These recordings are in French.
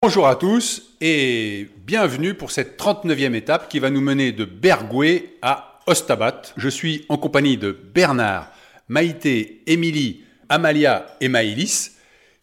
Bonjour à tous et bienvenue pour cette 39e étape qui va nous mener de Bergoué à Ostabat. Je suis en compagnie de Bernard, Maïté, Émilie, Amalia et Maïlis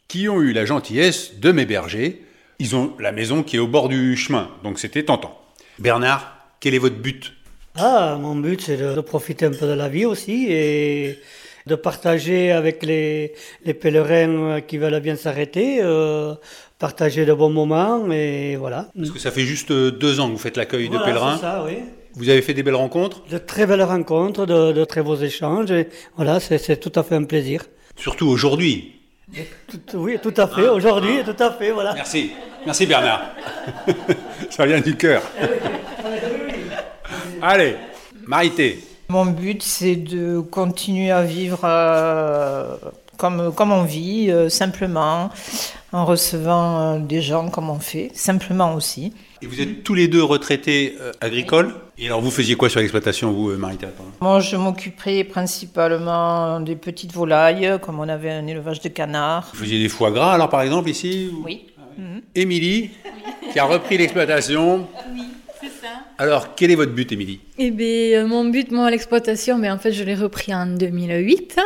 qui ont eu la gentillesse de m'héberger. Ils ont la maison qui est au bord du chemin, donc c'était tentant. Bernard, quel est votre but? Ah, mon but, c'est de, profiter un peu de la vie aussi et de partager avec les, les pèlerins qui veulent bien s'arrêter, euh, partager de bons moments et voilà. Parce que ça fait juste euh, deux ans que vous faites l'accueil de pèlerins. c'est ça, oui. Vous avez fait des belles rencontres, De très belles rencontres, de, de très beaux échanges et voilà, c'est tout à fait un plaisir. surtout aujourd'hui. Oui, tout à fait, aujourd'hui, tout à fait, voilà. Merci, merci Bernard. ça vient du cœur. Allez, Maïté. Mon but, c'est de continuer à vivre euh, comme, comme on vit, euh, simplement, en recevant euh, des gens comme on fait, simplement aussi. Et vous êtes tous les deux retraités euh, agricoles. Et alors, vous faisiez quoi sur l'exploitation, vous, euh, Marita pardon? Moi, je m'occupais principalement des petites volailles, comme on avait un élevage de canards. Vous faisiez des foie gras, alors, par exemple, ici? Ou- Oui. Émilie, qui a repris l'exploitation. Oui, c'est ça. Alors, quel est votre but, Émilie? Eh bien, euh, mon but, moi, l'exploitation, mais en fait, je l'ai repris en 2008.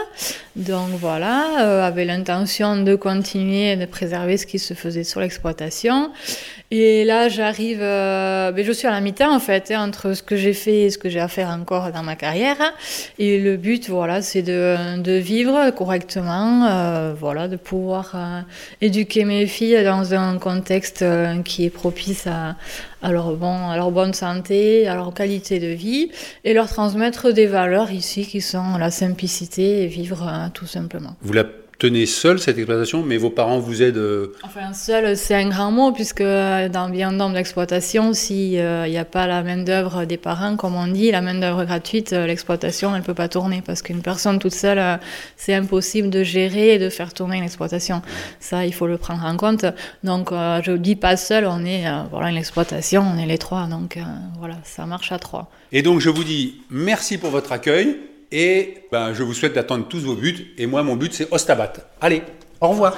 Donc voilà, euh, l'intention de continuer de préserver ce qui se faisait sur l'exploitation. Et là, j'arrive, euh, ben, je suis à la mi-temps en fait, hein, entre ce que j'ai fait et ce que j'ai à faire encore dans ma carrière. Et le but, voilà, c'est de, de vivre correctement, euh, voilà, de pouvoir euh, éduquer mes filles dans un contexte euh, qui est propice à, à leur, bon, à leur bonne santé, à leur qualité de vie, et leur transmettre des valeurs ici qui sont la simplicité et vivre euh, tout simplement. Tenez seule, cette exploitation, mais vos parents vous aident euh, Enfin, seul, c'est un grand mot, puisque dans bien nombre d'exploitations, s'il n'y a pas la main-d'œuvre des parents, comme on dit, la main-d'œuvre gratuite, euh, l'exploitation, elle ne peut pas tourner, parce qu'une personne toute seule, euh, c'est impossible de gérer et de faire tourner une exploitation. Ça, il faut le prendre en compte. Donc, euh, je ne dis pas seul, on est euh, voilà, une exploitation, on est les trois, donc euh, voilà, ça marche à trois. Et donc, je vous dis merci pour votre accueil. Et ben, je vous souhaite d'atteindre tous vos buts. Et moi, mon but, c'est Ostabat. Allez, au revoir.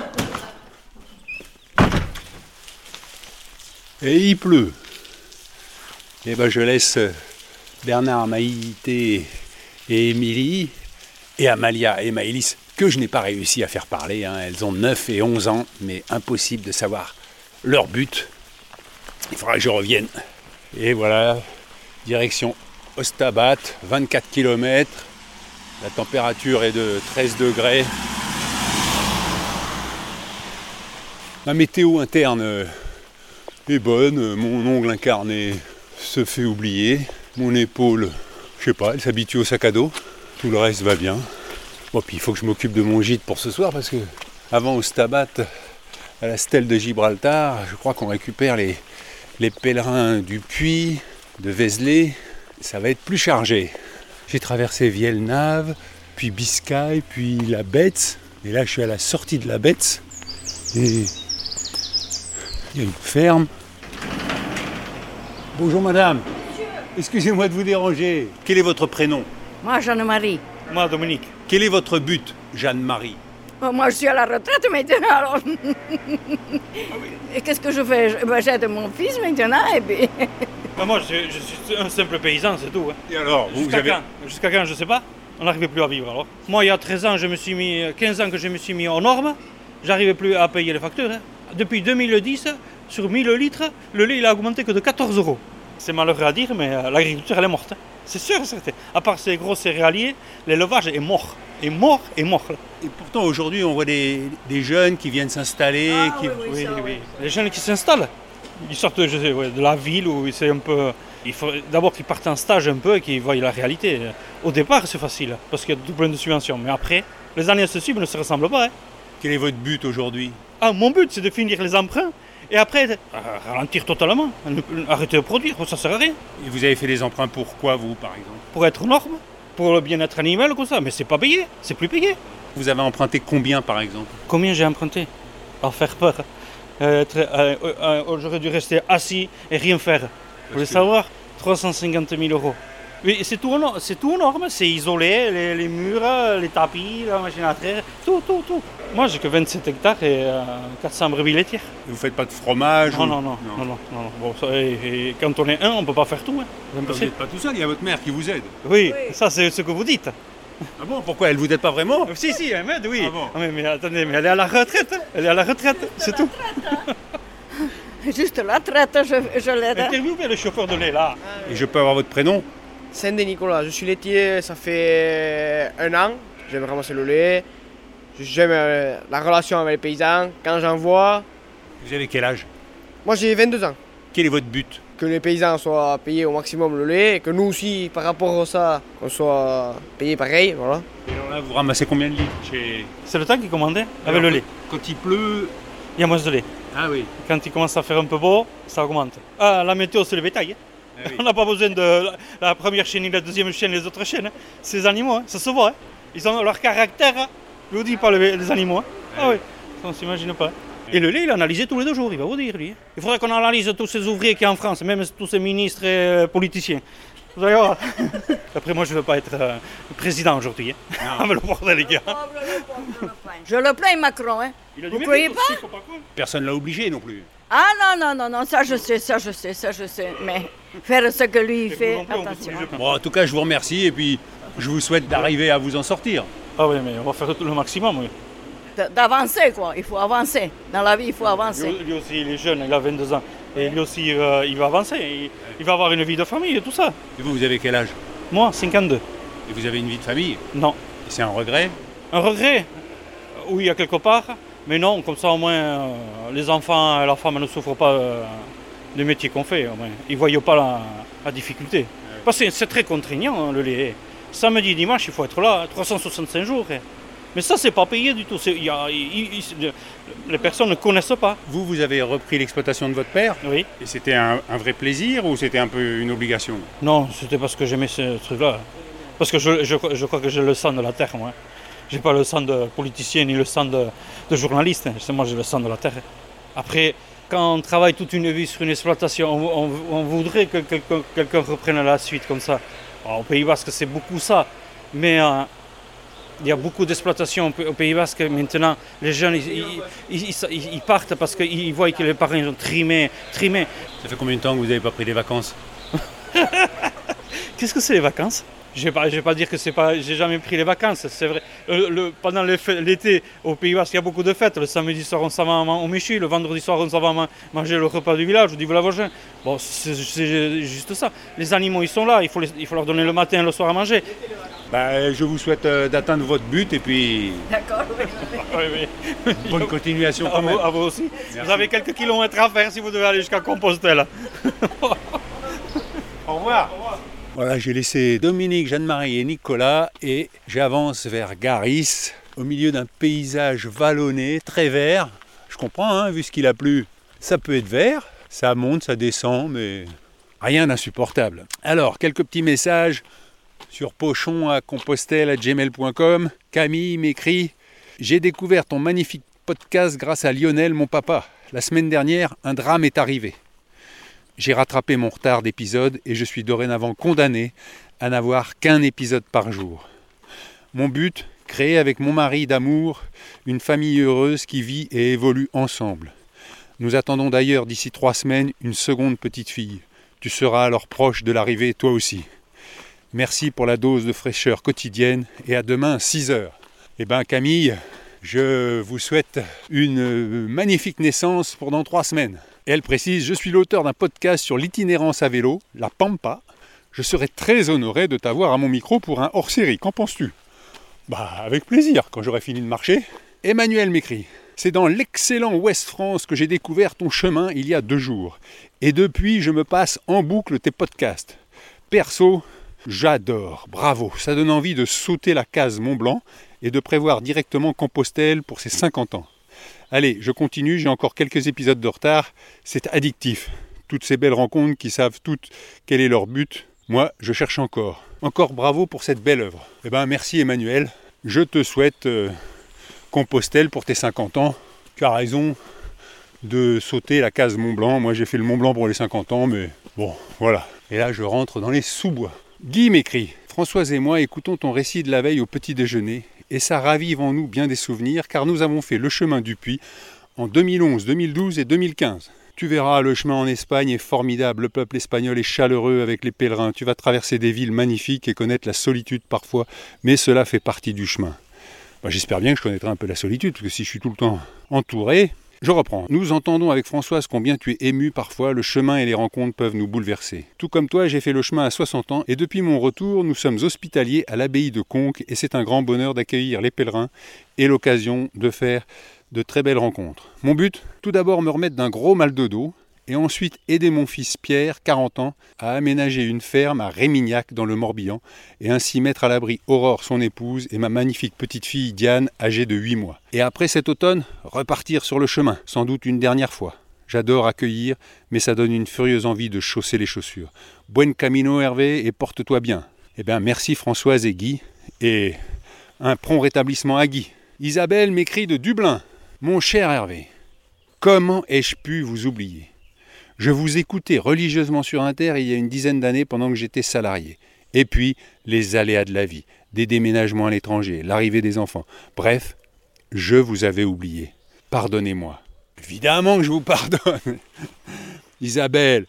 Et il pleut. Et ben, je laisse Bernard, Maïté et Émilie et Amalia et Maëlys, que je n'ai pas réussi à faire parler. hein. Elles ont 9 et 11 ans, mais impossible de savoir leur but. Il faudra que je revienne. Et voilà, direction Ostabat, 24 km. La température est de 13 degrés. La météo interne est bonne. Mon ongle incarné se fait oublier. Mon épaule, je sais pas, elle s'habitue au sac à dos. Tout le reste va bien. Bon, puis il faut que je m'occupe de mon gîte pour ce soir parce que avant Ostabat, à la stèle de Gibraltar, je crois qu'on récupère les, pèlerins du Puy, de Vézelay. Ça va être plus chargé. J'ai traversé Vielnave, puis Biscaye, puis la Betz. Et là, je suis à la sortie de la Betz. Et il y a une ferme. Bonjour madame. Excusez-moi de vous déranger. Quel est votre prénom? Moi, Jeanne-Marie. Moi, Dominique. Quel est votre but, Jeanne-Marie? Bon, Moi, je suis à la retraite maintenant, alors. Et qu'est-ce que je fais? Ben, J'aide mon fils maintenant, et puis. Ben, moi, je, je suis un simple paysan, c'est tout. hein. Et alors, vous, vous Jusqu'à avez... quand? Jusqu'à quand, je sais pas. On n'arrivait plus à vivre alors. Moi, il y a 13 ans, je me suis mis, 15 ans que je me suis mis aux normes. J'arrivais plus à payer les factures. hein. Depuis 2010, sur 1000 litres, le lait il a augmenté que de 14 euros. C'est malheureux à dire, mais euh, l'agriculture elle est morte. hein. C'est sûr, et certain. À part ces gros céréaliers, l'élevage est mort. Est mort, est mort. là. Et pourtant, aujourd'hui, on voit des, des jeunes qui viennent s'installer. qui... Oui, oui. Les jeunes qui s'installent, ils sortent je sais, ouais, de la ville où c'est un peu. Il faut d'abord qu'ils partent en stage un peu et qu'ils voient la réalité. Au départ, c'est facile parce qu'il y a tout plein de subventions. Mais après, les années suivre ne se ressemblent pas. hein. Quel est votre but aujourd'hui? Ah, mon but, c'est de finir les emprunts et après ralentir totalement, arrêter de produire. Ça sert à rien. Et vous avez fait des emprunts pour quoi, vous, par exemple? Pour être aux normes, pour le bien-être animal, comme ça. Mais c'est pas payé, c'est plus payé. Vous avez emprunté combien, par exemple? Combien j'ai emprunté? À faire peur. Euh, euh, euh, J'aurais dû rester assis et rien faire. Vous voulez que- savoir? 350 000 euros. Oui, c'est tout, nor- c'est tout isolé, les, les murs, les tapis, la machine à traire, tout, tout, tout. Moi, j'ai que 27 hectares et euh, 400 brebis laitières. Vous faites pas de fromage Non, ou- non, non, non, non, non, non. Bon, ça, et, et quand on est un, on peut pas faire tout. Hein. Vous n'êtes pas tout seul, il y a votre mère qui vous aide. Oui, ça c'est ce que vous dites. Ah bon Pourquoi Elle vous aide pas vraiment Si, si, elle m'aide, oui. Ah bon mais, mais attendez, mais elle est à la retraite. hein. Elle est à la retraite, c'est tout. Juste la traite, je, je l'aide. hein. Interviewez le chauffeur de lait là. Et je peux avoir votre prénom Saint-Denis Nicolas, je suis laitier, ça fait un an. J'aime ramasser le lait. J'aime euh, la relation avec les paysans. Quand j'en vois, Vous avez quel âge moi j'ai 22 ans. Quel est votre but Que les paysans soient payés au maximum le lait et que nous aussi, par rapport à ça, on soit payés pareil. Voilà. Et alors là, vous ramassez combien de litres chez... C'est le temps qui commandait avec le lait. Quand il pleut... Il y a moins de lait. Ah oui. Quand il commence à faire un peu beau, ça augmente. Ah, la météo, c'est le bétail. hein. Ah oui. On n'a pas besoin de la, la première chaîne, la deuxième chaîne, les autres chaînes. hein. C'est les animaux, hein. ça se voit. hein. Ils ont leur caractère. hein. Je vous dis pas les, les animaux. hein. Ah oui, ça, on s'imagine pas. Et le lait, il est analysé tous les deux jours, il va vous dire, lui. hein. Il faudrait qu'on analyse tous ces ouvriers qu'il y a en France, même tous ces ministres et euh, politiciens. Vous allez voir. Après, moi, je ne veux pas être euh, président aujourd'hui. Hein. Ah, le bordel, les gars. Je le plains, Macron. Hein. Il a Vous dit, croyez pas? Personne l'a obligé non plus. Ah non, non, non, non, ça je sais, ça je sais, ça je sais. Mais faire ce que lui il fait, attention. s'obliger. Bon, en tout cas, je vous remercie et puis je vous souhaite d'arriver à vous en sortir. Ah oui, mais on va faire tout le maximum. Oui. D'avancer, quoi. Il faut avancer. Dans la vie, il faut avancer. Lui, lui aussi, il est jeune, il a 22 ans. Et lui aussi, euh, il va avancer. Il, il va avoir une vie de famille et tout ça. Et vous, vous avez quel âge? Moi, 52. Et vous avez une vie de famille? Non. Et C'est un regret? Un regret? Oui, à quelque part. Mais non, comme ça, au moins, euh, les enfants et la femme ne souffrent pas euh, du métier qu'on fait. Au moins. Ils ne voient pas la, la difficulté. Parce que c'est très contraignant, hein, le lait. Samedi, dimanche, il faut être là, 365 jours. Mais ça, c'est pas payé du tout. Y a- les personnes ne connaissent pas. Vous, vous avez repris l'exploitation de votre père Oui. et c'était un, un vrai plaisir ou c'était un peu une obligation? Non, c'était parce que j'aimais ce truc-là. Parce que je, je- je crois que j'ai le sang de la terre, moi. J'ai pas le sang de politicien ni le sang de, de journaliste. hein. C'est moi, j'ai le sang de la terre. Après, quand on travaille toute une vie sur une exploitation, on, on- on voudrait que quelqu'un quelqu'un reprenne la suite comme ça. Alors, au Pays Basque, c'est beaucoup ça. Mais euh, il y a beaucoup d'exploitations au Pays Basque. Maintenant, les jeunes, ils, ils- ils- ils- ils partent parce qu'ils voient que les parents ont trimé, trimé. Ça fait combien de temps que vous n'avez pas pris des vacances Qu'est-ce que c'est les vacances? Je vais je vais pas dire que c'est pas, j'ai jamais pris les vacances. C'est vrai. Euh, le- pendant l'été, au Pays Basque, il y a beaucoup de fêtes. Le samedi soir, on s'en va au Méchy. Le vendredi soir, on s'en va man- manger le repas du village. Dit voilà vagin. Bon, c'est c'est juste ça. Les animaux, ils sont là. Il faut, les- il faut leur donner le matin et le soir à manger. Bah, Je vous souhaite euh, d'atteindre votre but et puis D'accord, oui. Oui, oui. bonne continuation À quand vous, même. à vous aussi. Merci. Vous avez quelques kilomètres à faire si vous devez aller jusqu'à Compostelle. Au revoir. Voilà, j'ai laissé Dominique, Jeanne-Marie et Nicolas et j'avance vers Garis, au milieu d'un paysage vallonné, très vert. Je comprends, hein, vu ce qu'il a plu, ça peut être vert, ça monte, ça descend, mais rien d'insupportable. Alors, quelques petits messages sur pochon à compostelle à gmail.com. Camille m'écrit J'ai découvert ton magnifique podcast grâce à Lionel, mon papa. La semaine dernière, un drame est arrivé. J'ai rattrapé mon retard d'épisode et je suis dorénavant condamné à n'avoir qu'un épisode par jour. Mon but, créer avec mon mari d'amour une famille heureuse qui vit et évolue ensemble. Nous attendons d'ailleurs d'ici trois semaines une seconde petite fille. Tu seras alors proche de l'arrivée toi aussi. Merci pour la dose de fraîcheur quotidienne et à demain 6 heures. Eh ben Camille, je vous souhaite une magnifique naissance pour dans trois semaines. Elle précise, je suis l'auteur d'un podcast sur l'itinérance à vélo, la Pampa. Je serais très honoré de t'avoir à mon micro pour un hors-série. Qu'en penses-tu? Bah avec plaisir, quand j'aurai fini de marcher. Emmanuel m'écrit. C'est dans l'excellent Ouest France que j'ai découvert ton chemin il y a deux jours. Et depuis, je me passe en boucle tes podcasts. Perso, j'adore. Bravo. Ça donne envie de sauter la case Mont Blanc et de prévoir directement Compostelle pour ses 50 ans. Allez, je continue, j'ai encore quelques épisodes de retard. C'est addictif. Toutes ces belles rencontres qui savent toutes quel est leur but. Moi, je cherche encore. Encore bravo pour cette belle œuvre. Eh ben, merci Emmanuel. Je te souhaite euh, Compostelle pour tes 50 ans. Tu as raison de sauter la case Mont Blanc. Moi, j'ai fait le Mont Blanc pour les 50 ans, mais bon, voilà. Et là, je rentre dans les sous-bois. Guy m'écrit Françoise et moi écoutons ton récit de la veille au petit déjeuner et ça ravive en nous bien des souvenirs car nous avons fait le chemin du puits en 2011, 2012 et 2015. Tu verras, le chemin en Espagne est formidable, le peuple espagnol est chaleureux avec les pèlerins, tu vas traverser des villes magnifiques et connaître la solitude parfois, mais cela fait partie du chemin. J'espère bien que je connaîtrai un peu la solitude, parce que si je suis tout le temps entouré, je reprends. Nous entendons avec Françoise combien tu es ému parfois, le chemin et les rencontres peuvent nous bouleverser. Tout comme toi, j'ai fait le chemin à 60 ans et depuis mon retour, nous sommes hospitaliers à l'abbaye de Conques et c'est un grand bonheur d'accueillir les pèlerins et l'occasion de faire de très belles rencontres. Mon but, tout d'abord me remettre d'un gros mal de dos, et ensuite aider mon fils Pierre, 40 ans, à aménager une ferme à Rémignac dans le Morbihan et ainsi mettre à l'abri Aurore, son épouse, et ma magnifique petite fille Diane, âgée de 8 mois. Et après cet automne, repartir sur le chemin, sans doute une dernière fois. J'adore accueillir, mais ça donne une furieuse envie de chausser les chaussures. Buen camino Hervé et porte-toi bien. Eh bien merci Françoise et Guy, et un prompt rétablissement à Guy. Isabelle m'écrit de Dublin. Mon cher Hervé, comment ai-je pu vous oublier? Je vous écoutais religieusement sur Inter il y a une dizaine d'années pendant que j'étais salarié. Et puis, les aléas de la vie, des déménagements à l'étranger, l'arrivée des enfants. Bref, je vous avais oublié. Pardonnez-moi. Évidemment que je vous pardonne. Isabelle.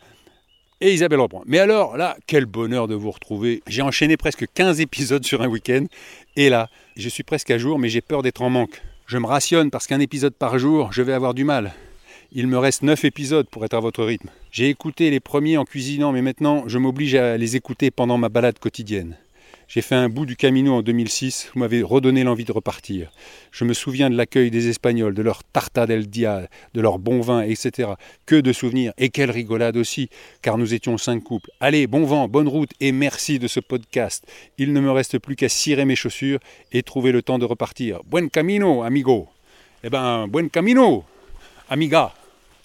Et Isabelle reprend. Mais alors, là, quel bonheur de vous retrouver. J'ai enchaîné presque 15 épisodes sur un week-end. Et là, je suis presque à jour, mais j'ai peur d'être en manque. Je me rationne parce qu'un épisode par jour, je vais avoir du mal. Il me reste 9 épisodes pour être à votre rythme. J'ai écouté les premiers en cuisinant, mais maintenant je m'oblige à les écouter pendant ma balade quotidienne. J'ai fait un bout du Camino en 2006, vous m'avez redonné l'envie de repartir. Je me souviens de l'accueil des Espagnols, de leur tarta del dia, de leur bon vin, etc. Que de souvenirs, et quelle rigolade aussi, car nous étions cinq couples. Allez, bon vent, bonne route, et merci de ce podcast. Il ne me reste plus qu'à cirer mes chaussures et trouver le temps de repartir. Buen camino, amigo. Eh ben, buen camino, amiga.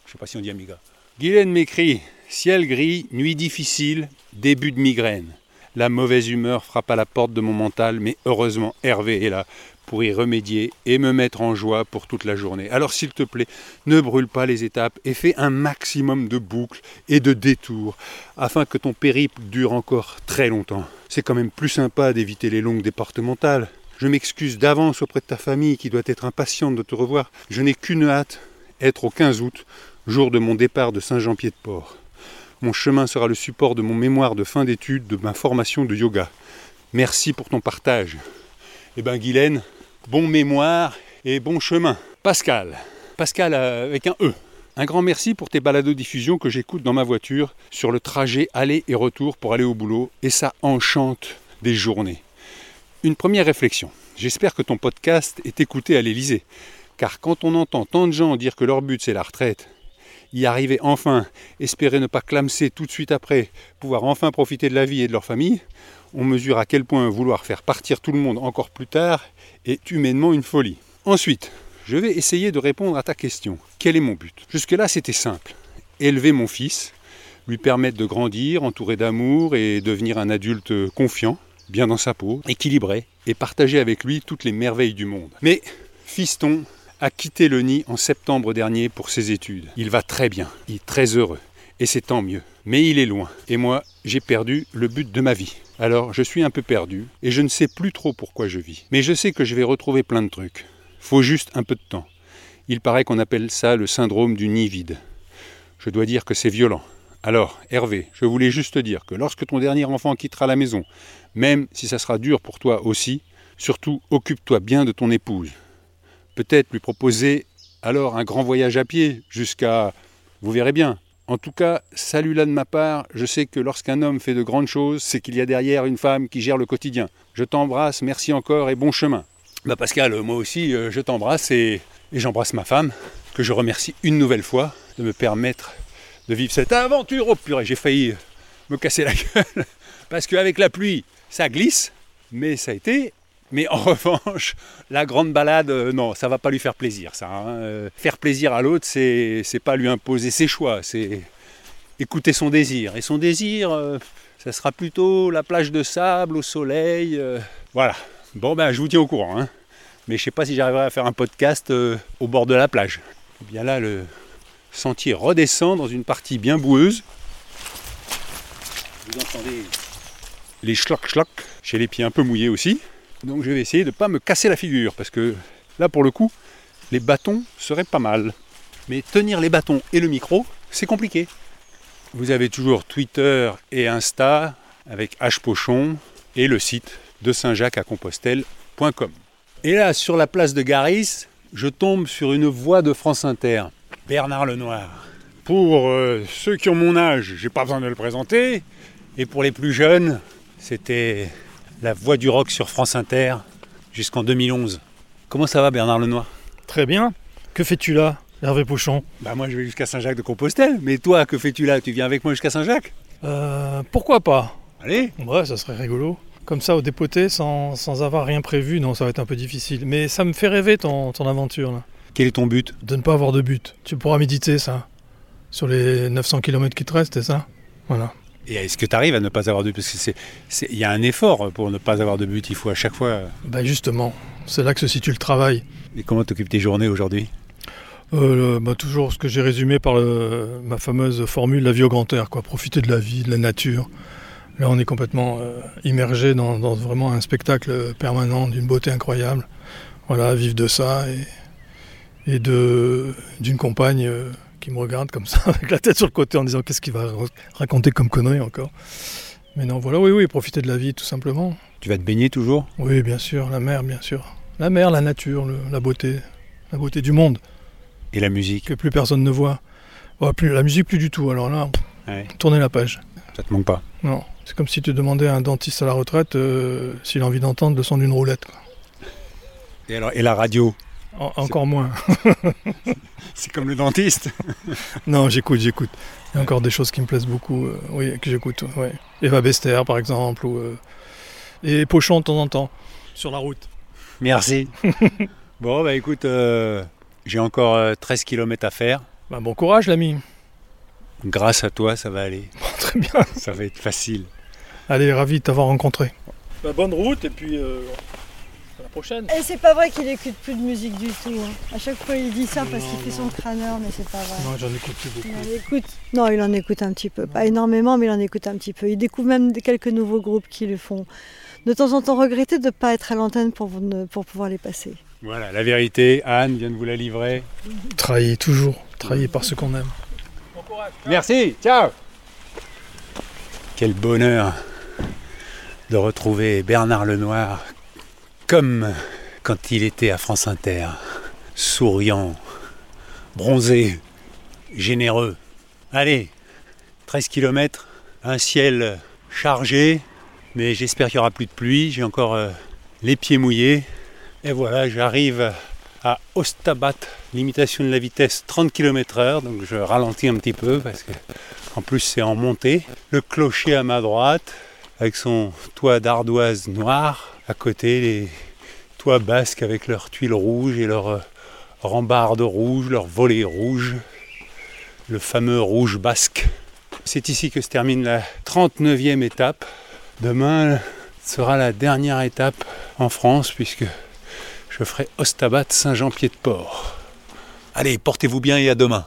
Je ne sais pas si on dit amiga. Guylaine m'écrit Ciel gris, nuit difficile, début de migraine. La mauvaise humeur frappe à la porte de mon mental, mais heureusement Hervé est là pour y remédier et me mettre en joie pour toute la journée. Alors s'il te plaît, ne brûle pas les étapes et fais un maximum de boucles et de détours afin que ton périple dure encore très longtemps. C'est quand même plus sympa d'éviter les longues départementales. Je m'excuse d'avance auprès de ta famille qui doit être impatiente de te revoir. Je n'ai qu'une hâte, être au 15 août jour de mon départ de Saint-Jean-Pied-de-Port. Mon chemin sera le support de mon mémoire de fin d'études, de ma formation de yoga. Merci pour ton partage. Eh bien, Guylaine, bon mémoire et bon chemin. Pascal, Pascal euh, avec un E. Un grand merci pour tes balados-diffusions que j'écoute dans ma voiture sur le trajet aller et retour pour aller au boulot et ça enchante des journées. Une première réflexion. J'espère que ton podcast est écouté à l'Élysée. Car quand on entend tant de gens dire que leur but c'est la retraite, y arriver enfin, espérer ne pas clamser tout de suite après, pouvoir enfin profiter de la vie et de leur famille, on mesure à quel point vouloir faire partir tout le monde encore plus tard est humainement une folie. Ensuite, je vais essayer de répondre à ta question. Quel est mon but? Jusque-là, c'était simple. Élever mon fils, lui permettre de grandir, entouré d'amour et devenir un adulte confiant, bien dans sa peau, équilibré, et partager avec lui toutes les merveilles du monde. Mais, fiston, a quitté le nid en septembre dernier pour ses études. Il va très bien, il est très heureux, et c'est tant mieux. Mais il est loin, et moi, j'ai perdu le but de ma vie. Alors, je suis un peu perdu, et je ne sais plus trop pourquoi je vis. Mais je sais que je vais retrouver plein de trucs. Faut juste un peu de temps. Il paraît qu'on appelle ça le syndrome du nid vide. Je dois dire que c'est violent. Alors, Hervé, je voulais juste te dire que lorsque ton dernier enfant quittera la maison, même si ça sera dur pour toi aussi, surtout occupe-toi bien de ton épouse peut-être lui proposer alors un grand voyage à pied jusqu'à... Vous verrez bien. En tout cas, salut là de ma part, je sais que lorsqu'un homme fait de grandes choses, c'est qu'il y a derrière une femme qui gère le quotidien. Je t'embrasse, merci encore et bon chemin. Bah Pascal, moi aussi, euh, je t'embrasse et, et j'embrasse ma femme, que je remercie une nouvelle fois de me permettre de vivre cette aventure. Oh purée, j'ai failli me casser la gueule, parce qu'avec la pluie, ça glisse, mais ça a été mais en revanche, la grande balade, euh, non, ça va pas lui faire plaisir, ça. Hein. Euh, faire plaisir à l'autre, c'est, c'est pas lui imposer ses choix, c'est écouter son désir. Et son désir, euh, ça sera plutôt la plage de sable, au soleil. voilà. Bon, ben, je vous tiens au courant. Hein. Mais je sais pas si j'arriverai à faire un podcast au bord de la plage. Et eh bien là, le sentier redescend dans une partie bien boueuse. Vous entendez les schlock schlock, j'ai les pieds un peu mouillés aussi. Donc je vais essayer de ne pas me casser la figure parce que là pour le coup, les bâtons seraient pas mal. Mais tenir les bâtons et le micro, c'est compliqué. Vous avez toujours Twitter et Insta avec H Pochon et le site de Saint-Jacques à Compostelle.com. Et là, sur la place de Garis, je tombe sur une voix de France Inter, Bernard Lenoir. Pour euh, ceux qui ont mon âge, j'ai pas besoin de le présenter. Et pour les plus jeunes, c'était la voix du rock sur France Inter jusqu'en 2011. Comment ça va Bernard Lenoir? Très bien. Que fais-tu là, Hervé Pochon Bah moi je vais jusqu'à Saint-Jacques de Compostelle, mais toi que fais-tu là? Tu viens avec moi jusqu'à Saint-Jacques? Euh, pourquoi pas? Allez Ouais, ça serait rigolo. Comme ça, au dépoté, sans, sans avoir rien prévu, non, ça va être un peu difficile. Mais ça me fait rêver ton, ton aventure, là. Quel est ton but? De ne pas avoir de but. Tu pourras méditer, ça. Sur les 900 km qui te restent, c'est ça? Voilà. Et est-ce que tu arrives à ne pas avoir de but? Parce qu'il y a un effort pour ne pas avoir de but, il faut à chaque fois... Bah justement, c'est là que se situe le travail. Et comment t'occupes tes journées aujourd'hui? Euh, bah, toujours ce que j'ai résumé par le- ma fameuse formule la vie au grand air, quoi. Profiter de la vie, de la nature. Là, on est complètement euh, immergé dans, dans vraiment un spectacle permanent d'une beauté incroyable. Voilà, vivre de ça et, et de d'une compagne euh, qui me regarde comme ça, avec la tête sur le côté en disant qu'est-ce qu'il va ra- raconter comme connerie encore? Mais non, voilà, oui, oui, profiter de la vie tout simplement. Tu vas te baigner toujours? Oui, bien sûr, la mer, bien sûr. La mer, la nature, le- la beauté, la beauté du monde Et la musique? Que plus personne ne voit. Oh, plus, la musique, plus du tout. Alors là, Ouais. tournez la page. Ça te manque pas? Non, c'est comme si tu demandais à un dentiste à la retraite euh, s'il a envie d'entendre le son d'une roulette. quoi. Et, alors, et la radio? En- encore moins. C'est comme le dentiste Non, j'écoute, j'écoute. Il y a encore des choses qui me plaisent beaucoup, euh, oui, que j'écoute. Ouais. Eva Bester, par exemple, ou, euh, et Pochon de temps en temps, sur la route. Merci. bon, bah écoute, euh, j'ai encore euh, 13 km à faire. Bah, bon courage, l'ami. Grâce à toi, ça va aller. Très bien. Ça va être facile. Allez, ravi de t'avoir rencontré. Bah, bonne route, et puis euh, la prochaine. Et c'est pas vrai qu'il écoute plus de musique du tout. hein. À chaque fois, il dit ça parce qu'il fait son crâneur, mais c'est pas vrai. Non, j'en écoute plus beaucoup. Il en écoute. Non, il en écoute un petit peu. Pas énormément, mais il en écoute un petit peu. Il découvre même quelques nouveaux groupes qui le font. De temps en temps, regretter de ne pas être à l'antenne pour, ne- pour pouvoir les passer. Voilà, la vérité, Anne vient de vous la livrer. Trahir toujours, trahir par ce qu'on aime. Merci, ciao Quel bonheur de retrouver Bernard Lenoir comme quand il était à France Inter, souriant, bronzé, généreux. Allez, 13 km, un ciel chargé, mais j'espère qu'il n'y aura plus de pluie, j'ai encore euh, les pieds mouillés. Et voilà, j'arrive à Ostabat, limitation de la vitesse 30 km/h, donc je ralentis un petit peu parce que en plus c'est en montée. Le clocher à ma droite, avec son toit d'ardoise noire, à côté les toits basques avec leurs tuiles rouges et leurs euh, rambardes rouges, leurs volets rouges, le fameux rouge basque. C'est ici que se termine la 39e étape. Demain sera la dernière étape en France puisque je ferai Ostabat Saint-Jean-Pied-de-Port. Allez, portez-vous bien et à demain.